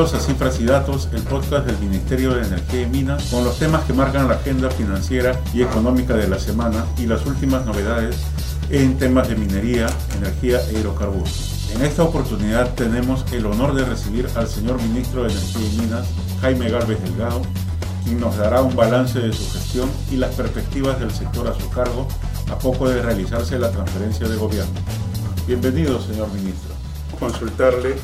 Bienvenidos a Cifras y Datos, el podcast del Ministerio de Energía y Minas, con los temas que marcan la agenda financiera y económica de la semana y las últimas novedades en temas de minería, energía e hidrocarburos. En esta oportunidad tenemos el honor de recibir al señor Ministro de Energía y Minas, Jaime Garbes Delgado, quien nos dará un balance de su gestión y las perspectivas del sector a su cargo a poco de realizarse la transferencia de gobierno. Bienvenido, señor Ministro. Consultarle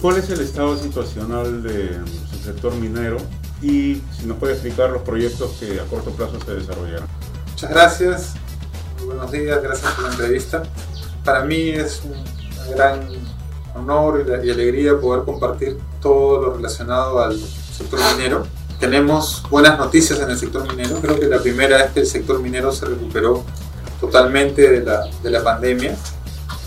¿Cuál es el estado situacional de su sector minero y si nos puede explicar los proyectos que a corto plazo se desarrollarán? Muchas gracias, buenos días, gracias por la entrevista. Para mí es un gran honor y alegría poder compartir todo lo relacionado al sector minero. Tenemos buenas noticias en el sector minero. Creo que la primera es que el sector minero se recuperó totalmente de la, de la pandemia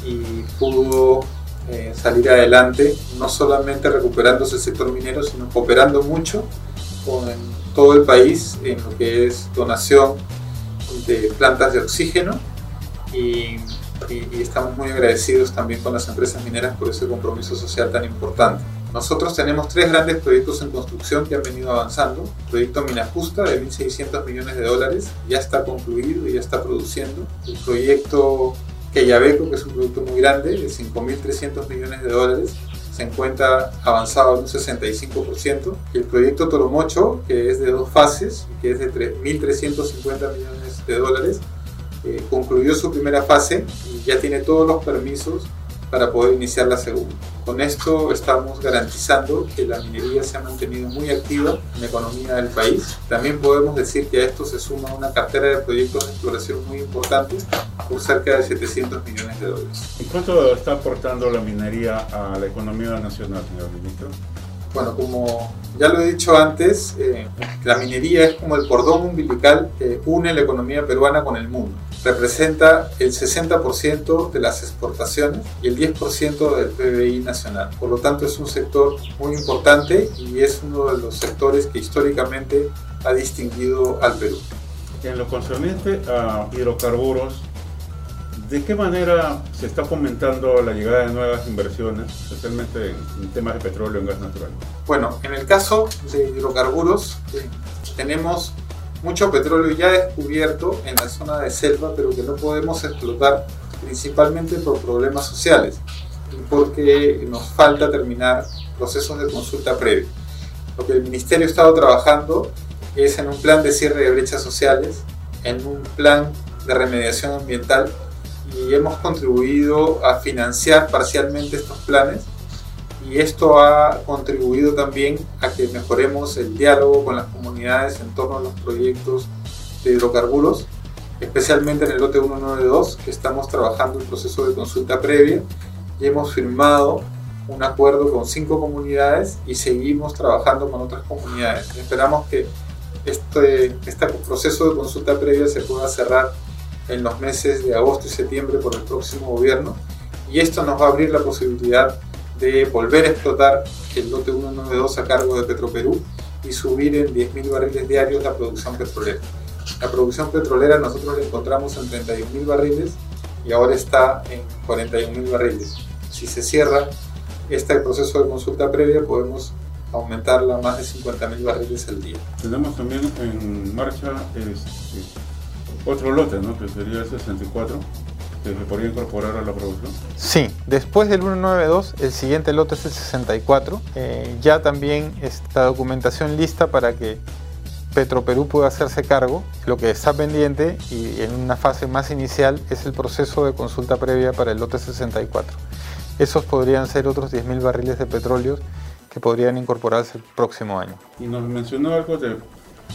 y pudo eh, salir adelante, no solamente recuperándose el sector minero, sino cooperando mucho con todo el país en lo que es donación de plantas de oxígeno y, y, estamos muy agradecidos también con las empresas mineras por ese compromiso social tan importante. Nosotros tenemos tres grandes proyectos en construcción que han venido avanzando. El proyecto Mina Justa de 1.600 millones de dólares ya está concluido y ya está produciendo. El proyecto que Yabeco, que es un producto muy grande, de 5.300 millones de dólares, se encuentra avanzado en un 65%. Y el proyecto Toromocho, que es de dos fases, que es de 1.350 millones de dólares, eh, concluyó su primera fase y ya tiene todos los permisos para poder iniciar la segunda. Con esto estamos garantizando que la minería se ha mantenido muy activa en la economía del país. También podemos decir que a esto se suma una cartera de proyectos de exploración muy importante por cerca de 700 millones de dólares. ¿Y cuánto está aportando la minería a la economía nacional, señor ministro? Bueno, como ya lo he dicho antes, eh, la minería es como el cordón umbilical que une la economía peruana con el mundo. Representa el 60% de las exportaciones y el 10% del PBI nacional. Por lo tanto, es un sector muy importante y es uno de los sectores que históricamente ha distinguido al Perú. En lo concerniente a hidrocarburos, ¿De qué manera se está fomentando la llegada de nuevas inversiones, especialmente en temas de petróleo y gas natural? Bueno, en el caso de hidrocarburos, eh, tenemos mucho petróleo ya descubierto en la zona de selva, pero que no podemos explotar principalmente por problemas sociales y porque nos falta terminar procesos de consulta previa. Lo que el Ministerio ha estado trabajando es en un plan de cierre de brechas sociales, en un plan de remediación ambiental y hemos contribuido a financiar parcialmente estos planes y esto ha contribuido también a que mejoremos el diálogo con las comunidades en torno a los proyectos de hidrocarburos, especialmente en el lote 192, que estamos trabajando en proceso de consulta previa y hemos firmado un acuerdo con cinco comunidades y seguimos trabajando con otras comunidades. Esperamos que este, este proceso de consulta previa se pueda cerrar en los meses de agosto y septiembre por el próximo gobierno y esto nos va a abrir la posibilidad de volver a explotar el lote 192 a cargo de Petroperú y subir en 10.000 barriles diarios la producción petrolera. La producción petrolera nosotros la encontramos en 31.000 barriles y ahora está en 41.000 barriles. Si se cierra este proceso de consulta previa podemos aumentarla a más de 50.000 barriles al día. Tenemos también en marcha este, otro lote, ¿no? Que sería el 64, que se podría incorporar a la producción. Sí, después del 192, el siguiente lote es el 64. Eh, ya también está documentación lista para que Petroperú pueda hacerse cargo. Lo que está pendiente y en una fase más inicial es el proceso de consulta previa para el lote 64. Esos podrían ser otros 10.000 barriles de petróleo que podrían incorporarse el próximo año. Y nos mencionó algo de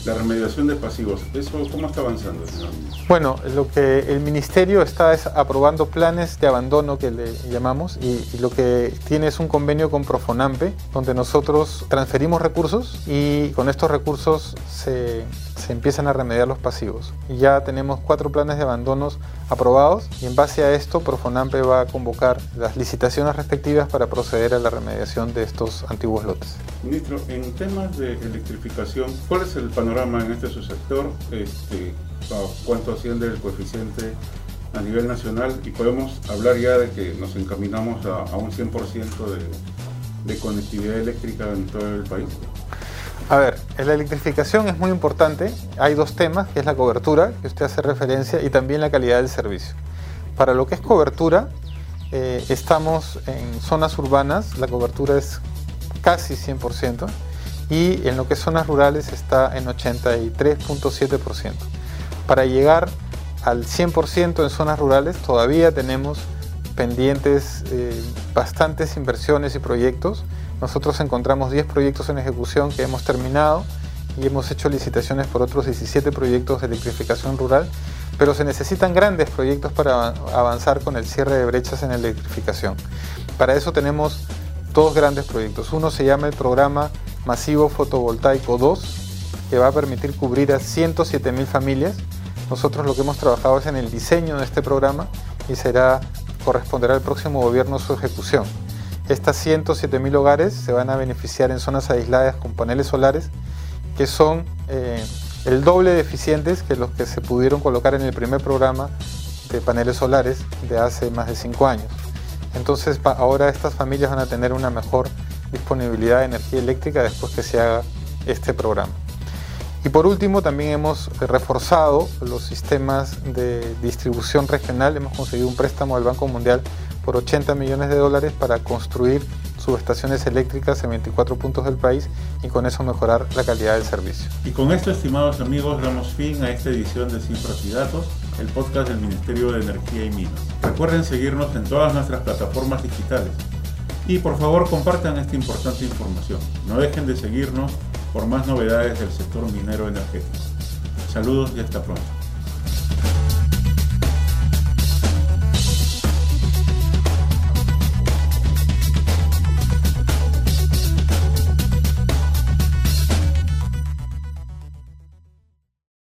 la remediación de pasivos, ¿eso cómo está avanzando, señor Bueno, lo que el Ministerio está es aprobando planes de abandono que le llamamos y, lo que tiene es un convenio con Profonampe donde nosotros transferimos recursos y con estos recursos se se empiezan a remediar los pasivos. Ya tenemos cuatro planes de abandonos aprobados y en base a esto Profonampe va a convocar las licitaciones respectivas para proceder a la remediación de estos antiguos lotes. Ministro, en temas de electrificación, ¿cuál es el panorama en este subsector? Este, ¿Cuánto asciende el coeficiente a nivel nacional? Y podemos hablar ya de que nos encaminamos a, un 100% de, de conectividad eléctrica en todo el país. A ver, la electrificación es muy importante. Hay dos temas, que es la cobertura, que usted hace referencia, y también la calidad del servicio. Para lo que es cobertura, eh, estamos en zonas urbanas, la cobertura es casi 100%, y en lo que es zonas rurales está en 83.7%. Para llegar al 100% en zonas rurales todavía tenemos pendientes eh, bastantes inversiones y proyectos nosotros encontramos 10 proyectos en ejecución que hemos terminado y hemos hecho licitaciones por otros 17 proyectos de electrificación rural, pero se necesitan grandes proyectos para avanzar con el cierre de brechas en electrificación. Para eso tenemos dos grandes proyectos. Uno se llama el programa Masivo Fotovoltaico 2, que va a permitir cubrir a 107.000 familias. Nosotros lo que hemos trabajado es en el diseño de este programa y será corresponderá al próximo gobierno su ejecución. Estas 107.000 hogares se van a beneficiar en zonas aisladas con paneles solares que son eh, el doble de eficientes que los que se pudieron colocar en el primer programa de paneles solares de hace más de 5 años. Entonces ahora estas familias van a tener una mejor disponibilidad de energía eléctrica después que se haga este programa. Y por último, también hemos reforzado los sistemas de distribución regional. Hemos conseguido un préstamo del Banco Mundial por 80 millones de dólares para construir subestaciones eléctricas en 24 puntos del país y con eso mejorar la calidad del servicio. Y con esto, estimados amigos, damos fin a esta edición de y Datos, el podcast del Ministerio de Energía y Minas. Recuerden seguirnos en todas nuestras plataformas digitales y por favor compartan esta importante información. No dejen de seguirnos por más novedades del sector minero energético. Saludos y hasta pronto.